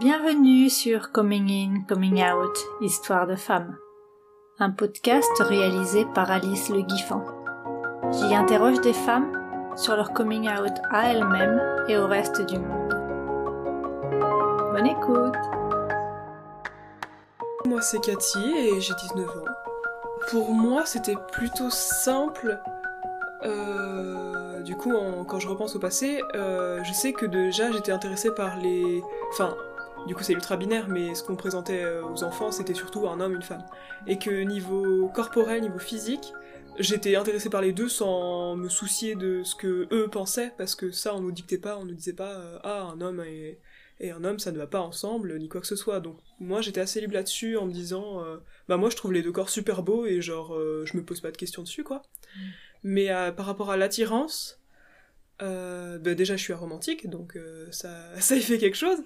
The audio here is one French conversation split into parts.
Bienvenue sur Coming In, Coming Out, Histoire de femmes, un podcast réalisé par Alice Le Guiffant. J'y interroge des femmes sur leur coming out à elles-mêmes et au reste du monde. Bonne écoute Moi c'est Cathy et j'ai 19 ans. Pour moi c'était plutôt simple. Euh, du coup, quand je repense au passé, euh, je sais que déjà j'étais intéressée par les... Enfin, du coup c'est ultra binaire, mais ce qu'on présentait euh, aux enfants c'était surtout un homme, une femme. Et que niveau corporel, niveau physique, j'étais intéressée par les deux sans me soucier de ce que eux pensaient, parce que ça on nous dictait pas, on nous disait pas euh, ah un homme et, un homme ça ne va pas ensemble, ni quoi que ce soit. Donc moi j'étais assez libre là-dessus en me disant euh, bah moi je trouve les deux corps super beaux et genre je me pose pas de questions dessus quoi. Mm. Mais par rapport à l'attirance, bah, déjà je suis aromantique donc ça, ça y fait quelque chose.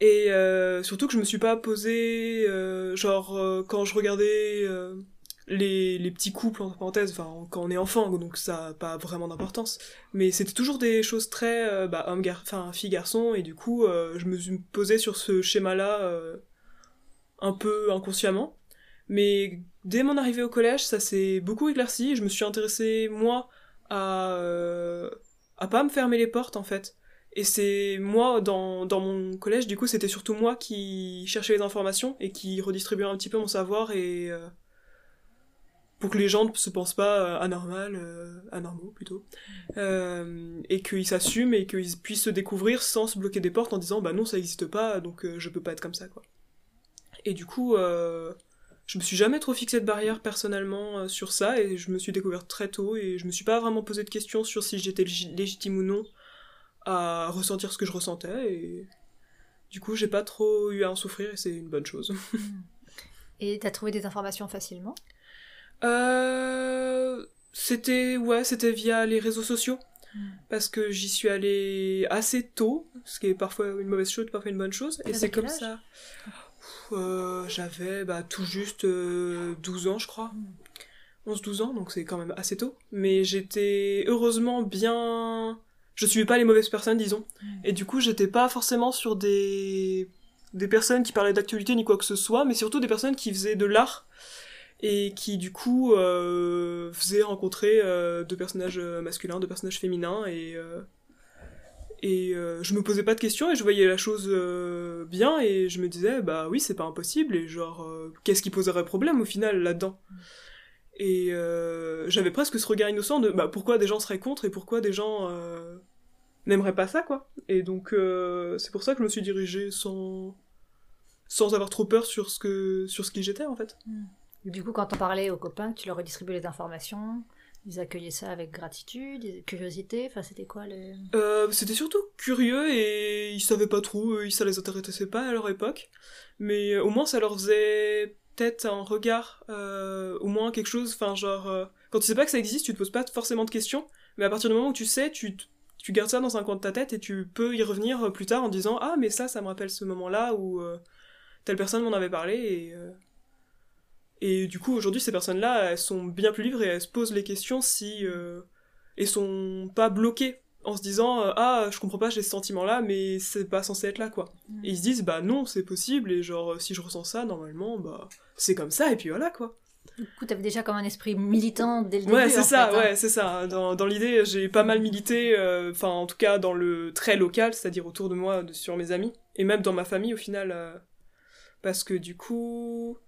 Et euh, surtout que je me suis pas posé, euh, genre, euh, quand je regardais les, les petits couples, entre parenthèses, enfin, quand on est enfant, donc ça n'a pas vraiment d'importance. Mais c'était toujours des choses très, bah, homme, enfin, fille-garçon, et du coup, je me suis posé sur ce schéma-là un peu inconsciemment. Mais dès mon arrivée au collège, ça s'est beaucoup éclairci, je me suis intéressée, moi, à, à pas me fermer les portes, en fait et c'est moi, dans, dans mon collège, du coup, c'était surtout moi qui cherchais les informations et qui redistribuais un petit peu mon savoir et. Euh, pour que les gens ne se pensent pas euh, anormal, euh, anormaux plutôt, et qu'ils s'assument et qu'ils puissent se découvrir sans se bloquer des portes en disant bah non ça n'existe pas donc je peux pas être comme ça quoi. Et du coup, je me suis jamais trop fixé de barrière personnellement sur ça et je me suis découverte très tôt et je me suis pas vraiment posé de questions sur si j'étais légitime ou non à ressentir ce que je ressentais et du coup j'ai pas trop eu à en souffrir et c'est une bonne chose. et t'as trouvé des informations facilement? Euh, C'était ouais c'était via les réseaux sociaux hmm. parce que j'y suis allée assez tôt, ce qui est parfois une mauvaise chose, parfois une bonne chose et c'est comme ça. Euh, j'avais bah, tout juste 12 euh, ans je crois. 11-12 ans, donc c'est quand même assez tôt. Mais j'étais heureusement bien je suivais pas les mauvaises personnes, disons. Et du coup, j'étais pas forcément sur des des personnes qui parlaient d'actualité ni quoi que ce soit, mais surtout des personnes qui faisaient de l'art et qui du coup euh, faisaient rencontrer euh, deux personnages masculins, deux personnages féminins et euh, et euh, je me posais pas de questions et je voyais la chose euh, bien et je me disais bah oui c'est pas impossible et genre qu'est-ce qui poserait problème au final là-dedans? Et euh, j'avais presque ce regard innocent de bah, pourquoi des gens seraient contre et pourquoi des gens euh, n'aimeraient pas ça, quoi. Et donc, euh, c'est pour ça que je me suis dirigée sans, sans avoir trop peur sur ce, que, sur ce qui j'étais, en fait. Hmm. Du coup, quand on parlait aux copains, tu leur redistribuais les informations, ils accueillaient ça avec gratitude, curiosité, enfin, c'était quoi les... C'était surtout curieux et ils savaient pas trop, ça les intéressait pas à leur époque. Mais au moins, ça leur faisait peut-être un regard, euh, au moins quelque chose, enfin genre, euh, quand tu sais pas que ça existe, tu te poses pas forcément de questions, mais à partir du moment où tu sais, tu, tu gardes ça dans un coin de ta tête et tu peux y revenir euh, plus tard en disant ah mais ça, ça me rappelle ce moment-là où telle personne m'en avait parlé et et du coup aujourd'hui ces personnes-là elles sont bien plus libres et elles se posent les questions si et sont pas bloquées en se disant euh, ah je comprends pas j'ai ce sentiment là mais c'est pas censé être là quoi mm. et ils se disent bah non c'est possible et genre si je ressens ça normalement bah c'est comme ça et puis voilà quoi du coup t'avais déjà comme un esprit militant dès le début ouais c'est ça hein. ouais c'est ça dans, dans l'idée j'ai pas mal milité euh, enfin en tout cas dans le très local c'est-à-dire autour de moi sur mes amis et même dans ma famille au final euh, parce que du coup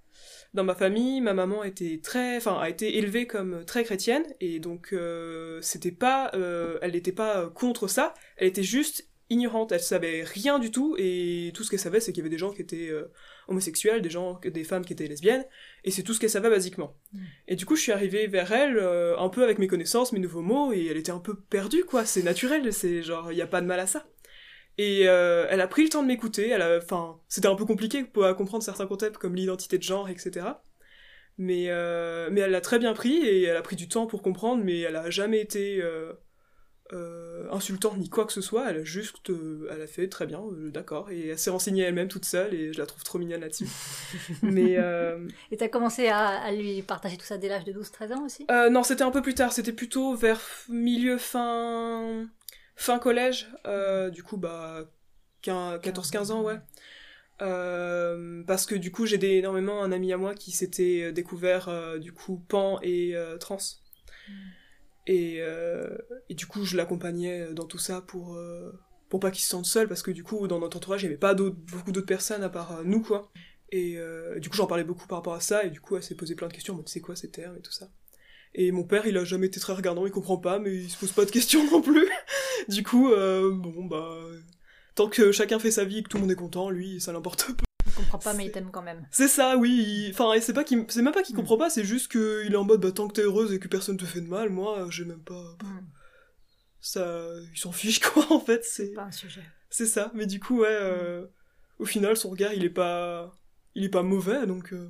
dans ma famille, ma maman était très, enfin, a été élevée comme très chrétienne, et donc euh, c'était pas, elle n'était pas contre ça, elle était juste ignorante, elle savait rien du tout, et tout ce qu'elle savait, c'est qu'il y avait des gens qui étaient euh, homosexuels, des gens, des femmes qui étaient lesbiennes, et c'est tout ce qu'elle savait basiquement. Mm. Et du coup, je suis arrivée vers elle, un peu avec mes connaissances, mes nouveaux mots, et elle était un peu perdue, quoi, c'est naturel, c'est genre, il y a pas de mal à ça. Et euh, elle a pris le temps de m'écouter. Elle a, enfin, c'était un peu compliqué pour comprendre certains concepts comme l'identité de genre, etc. Mais euh, mais elle l'a très bien pris et elle a pris du temps pour comprendre. Mais elle a jamais été euh, euh insultante ni quoi que ce soit. Elle a juste, euh, elle a fait très bien, d'accord. Et elle s'est renseignée elle-même toute seule et je la trouve trop mignonne là-dessus. mais et t'as commencé à, à, lui partager tout ça dès l'âge de 12-13 ans aussi? Non, c'était un peu plus tard. C'était plutôt vers milieu fin fin collège, euh, du coup, bah, 14-15 ans, ouais. Euh, parce que du coup, j'ai énormément un ami à moi qui s'était découvert euh, du coup pan et euh, trans. Mm. Et, du coup, je l'accompagnais dans tout ça pour, pour pas qu'il se sente seul, parce que du coup, dans notre entourage, il n'y avait pas beaucoup d'autres personnes à part nous, quoi. Et du coup, j'en parlais beaucoup par rapport à ça, et du coup, elle s'est posé plein de questions, en c'est quoi ces termes et tout ça. Et mon père, il a jamais été très regardant, il comprend pas, mais il se pose pas de questions non plus. du coup, bon, bah, tant que chacun fait sa vie et que tout le monde est content, lui, ça l'importe peu. Il comprend pas, mais il t'aime quand même. C'est ça, oui. Enfin, c'est pas c'est même pas qu'il mm. comprend pas, c'est juste qu'il est en mode, bah, tant que t'es heureuse et que personne te fait de mal, moi, j'ai même pas. Mm. Ça, il s'en fiche quoi, en fait. C'est pas un sujet. C'est ça, mais du coup, ouais, euh, au final, son regard, il est pas, il est pas mauvais, donc. Euh.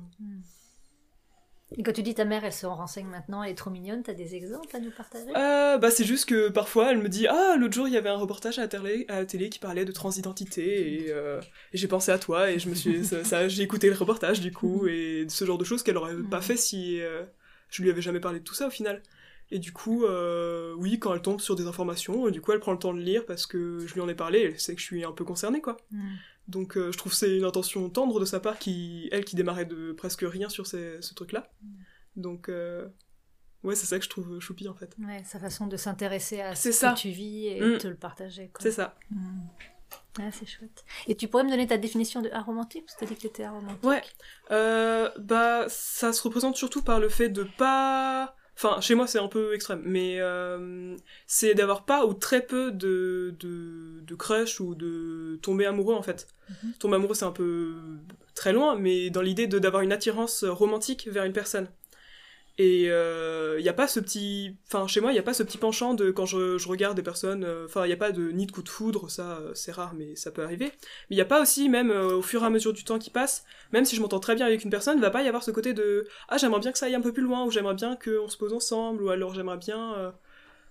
Et quand tu dis ta mère, elle se renseigne maintenant, elle est trop mignonne, t'as des exemples à nous partager? Euh, Bah c'est juste que parfois elle me dit ah l'autre jour il y avait un reportage à la télé, à la télé qui parlait de transidentité et, euh, j'ai pensé à toi et je me suis ça, j'ai écouté le reportage du coup et ce genre de choses qu'elle aurait pas fait si euh, je lui avais jamais parlé de tout ça au final. Et du coup oui quand elle tombe sur des informations, du coup elle prend le temps de lire parce que je lui en ai parlé, elle sait que je suis un peu concernée quoi. Mm. Donc euh, je trouve c'est une intention tendre de sa part, qui, elle qui démarrait de presque rien sur ce truc-là. Mm. Donc euh, ouais, c'est ça que je trouve choupi en fait. Ouais, sa façon de s'intéresser à ce que tu vis et de mm. te le partager. C'est ça. Mm. c'est chouette. Et tu pourrais me donner ta définition de aromantique Parce que tu as dit que tu étais aromantique. Ouais. Euh, bah, ça se représente surtout par le fait de pas Enfin, chez moi, c'est un peu extrême, mais euh, c'est d'avoir pas ou très peu de, de, de crush ou de tomber amoureux, en fait. Mhm. Tomber amoureux, c'est un peu très loin, mais dans l'idée d'avoir une attirance romantique vers une personne. Et il euh, n'y a pas ce petit... Enfin, chez moi, il n'y a pas ce petit penchant de quand je, je regarde des personnes... Euh, enfin, il n'y a pas de ni de coup de foudre, ça, euh, c'est rare, mais ça peut arriver. Mais il n'y a pas aussi, même au fur et à mesure du temps qui passe, même si je m'entends très bien avec une personne, il va pas y avoir ce côté de « Ah, j'aimerais bien que ça aille un peu plus loin » ou « J'aimerais bien qu'on se pose ensemble » ou alors « J'aimerais bien...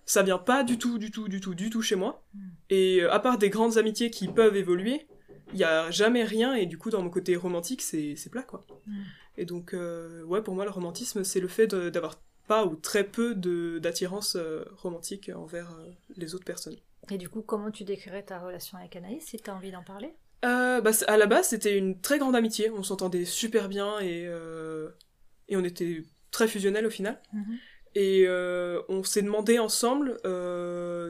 Ça vient pas du tout, du tout, du tout, du tout chez moi. Hmm. Et à part des grandes amitiés qui peuvent évoluer, il y a jamais rien et du coup dans mon côté romantique c'est plat quoi. Et donc, euh, ouais, pour moi, le romantisme, c'est le fait d'avoir pas ou très peu d'attirance euh, romantique envers euh, les autres personnes. Et du coup, comment tu décrirais ta relation avec Anaïs, si tu as envie d'en parler? Bah, À la base, c'était une très grande amitié. On s'entendait super bien et, et on était très fusionnels au final. Mhm. Et on s'est demandé ensemble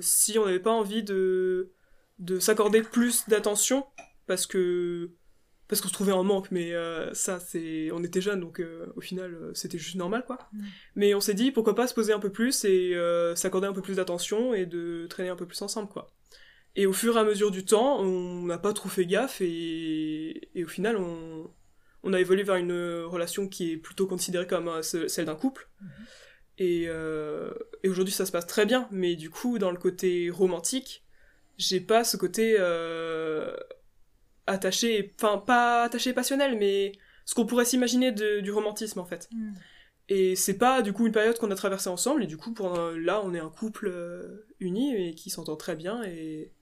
si on n'avait pas envie de, de s'accorder plus d'attention parce que parce qu'on se trouvait en manque, mais euh, ça, c'est, on était jeunes, donc euh, au final, euh, c'était juste normal, quoi. Mais on s'est dit, pourquoi pas se poser un peu plus et s'accorder un peu plus d'attention et de traîner un peu plus ensemble, quoi. Et au fur et à mesure du temps, on n'a pas trop fait gaffe et, et au final, on, on a évolué vers une relation qui est plutôt considérée comme celle d'un couple. Mhm. Et, et aujourd'hui, ça se passe très bien, mais du coup, dans le côté romantique, j'ai pas ce côté attaché, enfin pas attaché passionnel, mais ce qu'on pourrait s'imaginer du romantisme en fait. Hmm. Et c'est pas du coup une période qu'on a traversée ensemble, et du coup pour là on est un couple euh, uni et qui s'entend très bien et,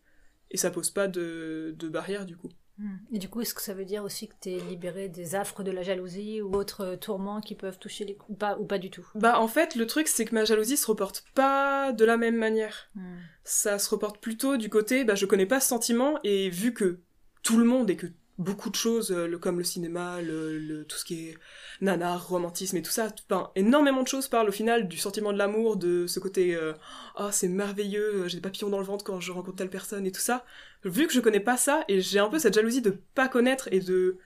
et ça pose pas de, de barrière du coup. Hmm. Et du coup, est-ce que ça veut dire aussi que tu es libéré des affres de la jalousie ou autres tourments qui peuvent toucher les ou pas ou pas du tout? Bah en fait, le truc c'est que ma jalousie se reporte pas de la même manière. Hmm. Ça se reporte plutôt du côté bah je connais pas ce sentiment et vu que tout le monde et que beaucoup de choses, euh, comme le cinéma, le, tout ce qui est nanar, romantisme et tout ça, enfin, énormément de choses parlent au final du sentiment de l'amour, de ce côté euh, oh c'est merveilleux, euh, j'ai des papillons dans le ventre quand je rencontre telle personne et tout ça. Vu que je connais pas ça et j'ai un peu cette jalousie de pas connaître et de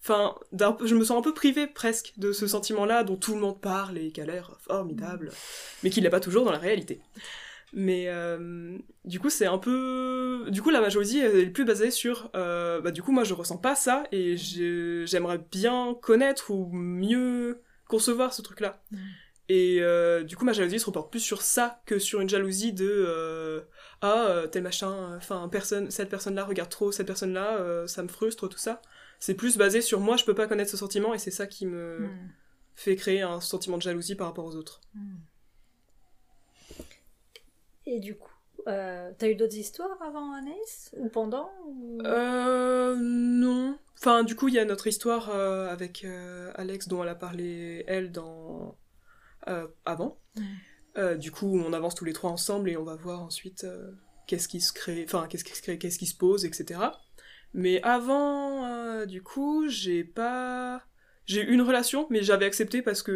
Enfin, je me sens un peu privée presque de ce sentiment-là dont tout le monde parle et qui a l'air formidable, mais qui l'est pas toujours dans la réalité. Mais euh, du coup, c'est un peu. Du coup, la majorité est plus basée sur. Euh, bah, du coup, moi, je ressens pas ça et j'aimerais bien connaître ou mieux concevoir ce truc-là. Mm. Et euh, du coup, ma jalousie se reporte plus sur ça que sur une jalousie de ah tel machin, enfin personne, cette personne-là regarde trop cette personne-là, ça me frustre tout ça. C'est plus basé sur moi, je peux pas connaître ce sentiment et c'est ça qui me mm. fait créer un sentiment de jalousie par rapport aux autres. Mm. Et du coup, euh, t'as eu d'autres histoires avant Anaïs Ou pendant Euh. Non. Enfin, du coup, il y a notre histoire euh, avec euh, Alex dont elle a parlé, elle, dans. avant. du coup, on avance tous les trois ensemble et on va voir ensuite qu'est-ce qui se crée, enfin, qu'est-ce qui se crée, qu'est-ce qui se pose, etc. Mais avant du coup, j'ai pas. J'ai eu une relation, mais j'avais accepté parce que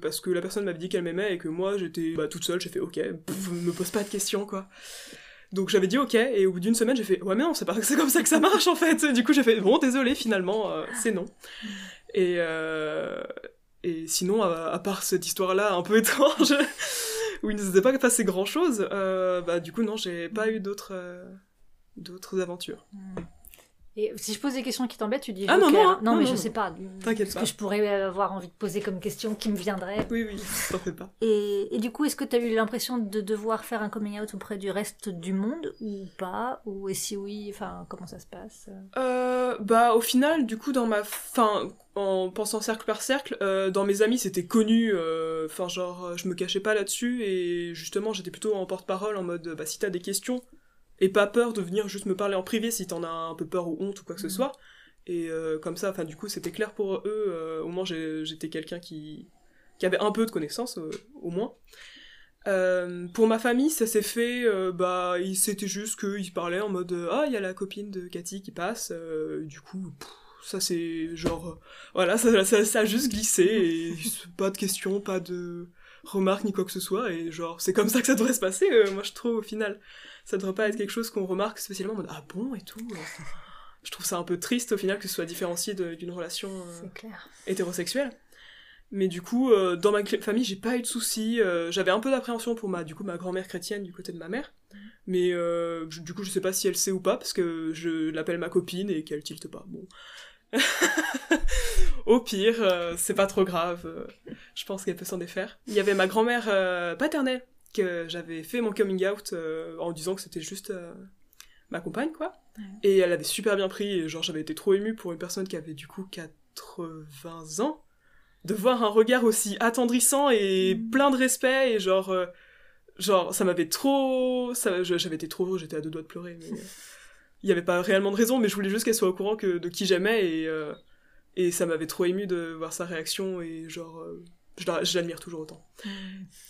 parce que la personne m'avait dit qu'elle m'aimait et que moi j'étais bah, toute seule. J'ai fait ok, pff, me pose pas de questions quoi. Donc j'avais dit ok et au bout d'une semaine j'ai fait ouais mais non c'est pas comme ça que ça marche en fait. Du coup j'ai fait bon désolé finalement euh, c'est non. Et euh, et sinon à, part cette histoire là un peu étrange où il ne s'était pas passé grand chose, euh, bah du coup non j'ai pas eu d'autres d'autres aventures. Et si je pose des questions qui t'embêtent, tu dis Ah non, joker. non, hein. Non, mais non, je non. sais pas. T'inquiète Ce pas. que je pourrais avoir envie de poser comme question qui me viendrait. Oui oui t'en fais pas. Et, et du coup, est-ce que tu as eu l'impression de devoir faire un coming out auprès du reste du monde ou pas? Ou et si oui, enfin, comment ça se passe? Euh, bah au final du coup dans ma fin en pensant cercle par cercle euh, dans mes amis c'était connu euh, enfin genre euh, je me cachais pas là-dessus et justement j'étais plutôt en porte-parole en mode bah si t'as des questions et pas peur de venir juste me parler en privé si t'en as un peu peur ou honte ou quoi que ce Mhm. soit et euh, comme ça enfin du coup c'était clair pour eux euh, au moins j'étais quelqu'un qui qui avait un peu de connaissances euh, au moins euh, pour ma famille, ça s'est fait, euh, bah, il- c'était juste qu'ils parlaient en mode Ah, il y a la copine de Cathy qui passe, euh, du coup, pff, ça c'est genre. voilà, ça, ça, ça a juste glissé, et pas de questions, pas de remarques ni quoi que ce soit, et genre, c'est comme ça que ça devrait se passer, euh, moi je trouve au final. Ça devrait pas être quelque chose qu'on remarque spécialement en mode Ah bon et tout. euh, Je trouve ça un peu triste au final que ce soit différencié d'une relation. euh, C'est clair. hétérosexuel. Mais du coup, dans ma famille, j'ai pas eu de soucis. J'avais un peu d'appréhension pour ma, du coup, ma grand-mère chrétienne du côté de ma mère. Mais euh, je- du coup, je sais pas si elle sait ou pas, parce que je l'appelle ma copine et qu'elle tilte pas. Bon. Au pire, euh, c'est pas trop grave. euh, je pense qu'elle peut s'en défaire. Il y avait ma grand-mère euh, paternelle, que j'avais fait mon coming out en disant que c'était juste ma compagne, quoi. Ouais. Et elle avait super bien pris, et genre j'avais été trop émue pour une personne qui avait du coup 80 ans, de voir un regard aussi attendrissant et Mhm. plein de respect, et genre, genre ça m'avait trop... ça- J'avais été trop... j'étais à deux doigts de pleurer, mais... Il n'y avait pas réellement de raison, mais je voulais juste qu'elle soit au courant que, de qui j'aimais, et, euh, et ça m'avait trop ému de voir sa réaction, et genre... euh, je la- je l'admire toujours autant.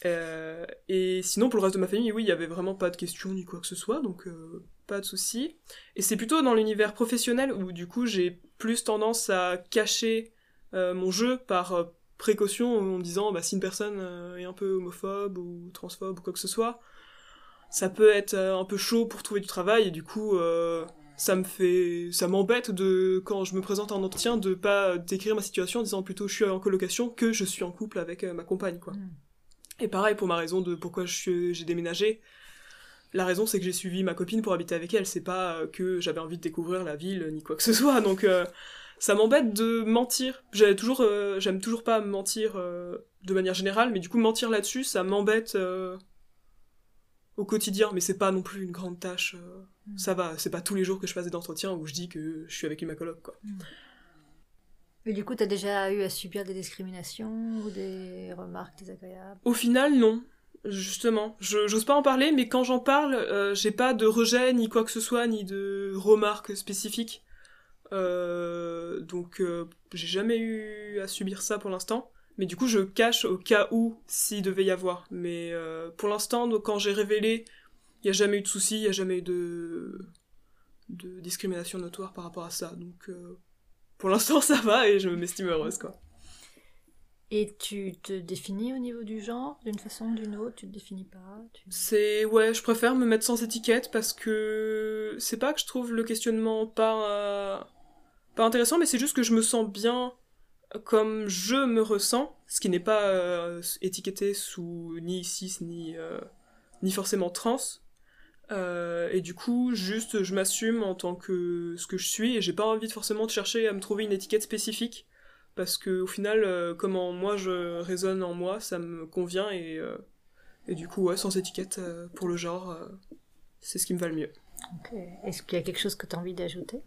Euh, et sinon, pour le reste de ma famille, oui, il y avait vraiment pas de questions ni quoi que ce soit, donc pas de soucis. Et c'est plutôt dans l'univers professionnel où du coup j'ai plus tendance à cacher mon jeu par précaution en me disant bah, si une personne est un peu homophobe ou transphobe ou quoi que ce soit, ça peut être euh, un peu chaud pour trouver du travail et du coup euh, ça me fait ça m'embête de quand je me présente en entretien de pas décrire ma situation en disant plutôt je suis en colocation que je suis en couple avec euh, ma compagne quoi. Mm. Et pareil pour ma raison de pourquoi j'ai déménagé. La raison c'est que j'ai suivi ma copine pour habiter avec elle, c'est pas que j'avais envie de découvrir la ville ni quoi que ce soit. Donc euh, ça m'embête de mentir. J'avais toujours, euh, j'aime toujours pas mentir de manière générale, mais du coup mentir là-dessus, ça m'embête au quotidien. Mais c'est pas non plus une grande tâche. euh, Mm. Ça va, c'est pas tous les jours que je fasse des entretiens où je dis que je suis avec une ma coloc quoi. Et du coup, tu as déjà eu à subir des discriminations ou des remarques désagréables? Au final, non. Justement, je j'ose pas en parler, mais quand j'en parle, euh, j'ai pas de rejet ni quoi que ce soit, ni de remarques spécifiques. Euh, donc, euh, j'ai jamais eu à subir ça pour l'instant. Mais du coup, je cache au cas où s'il devait y avoir. Mais euh, pour l'instant, donc, quand j'ai révélé, il y a jamais eu de soucis, il y a jamais eu de de discrimination notoire par rapport à ça. Donc, euh, pour l'instant, ça va et je m'estime heureuse, quoi. Et tu te définis au niveau du genre, d'une façon ou d'une autre? Tu te définis pas? Tu... C'est ouais, je préfère me mettre sans étiquette parce que c'est pas que je trouve le questionnement pas euh, pas intéressant, mais c'est juste que je me sens bien comme je me ressens, ce qui n'est pas euh, étiqueté sous ni cis ni euh, ni forcément trans. Euh, et du coup, juste je m'assume en tant que ce que je suis et j'ai pas envie de forcément de chercher à me trouver une étiquette spécifique parce que au final, comment moi je résonne en moi, ça me convient et et du coup, ouais, sans étiquette pour le genre, c'est ce qui me va le mieux. Est-ce qu'il y a quelque chose que tu as envie d'ajouter?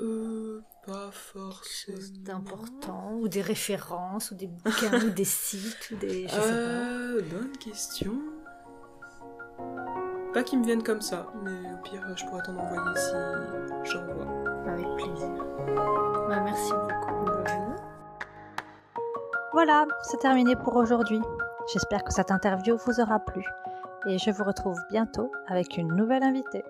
Euh, pas Quelque forcément. chose d'important Ou des références, ou des bouquins, ou des sites, ou des... Je sais pas. Euh, bonne question. Pas qu'ils me viennent comme ça, mais au pire, je pourrais t'en envoyer si j'en vois. Avec plaisir. Bah, merci beaucoup. Voilà, c'est terminé pour aujourd'hui. J'espère que cette interview vous aura plu et je vous retrouve bientôt avec une nouvelle invitée.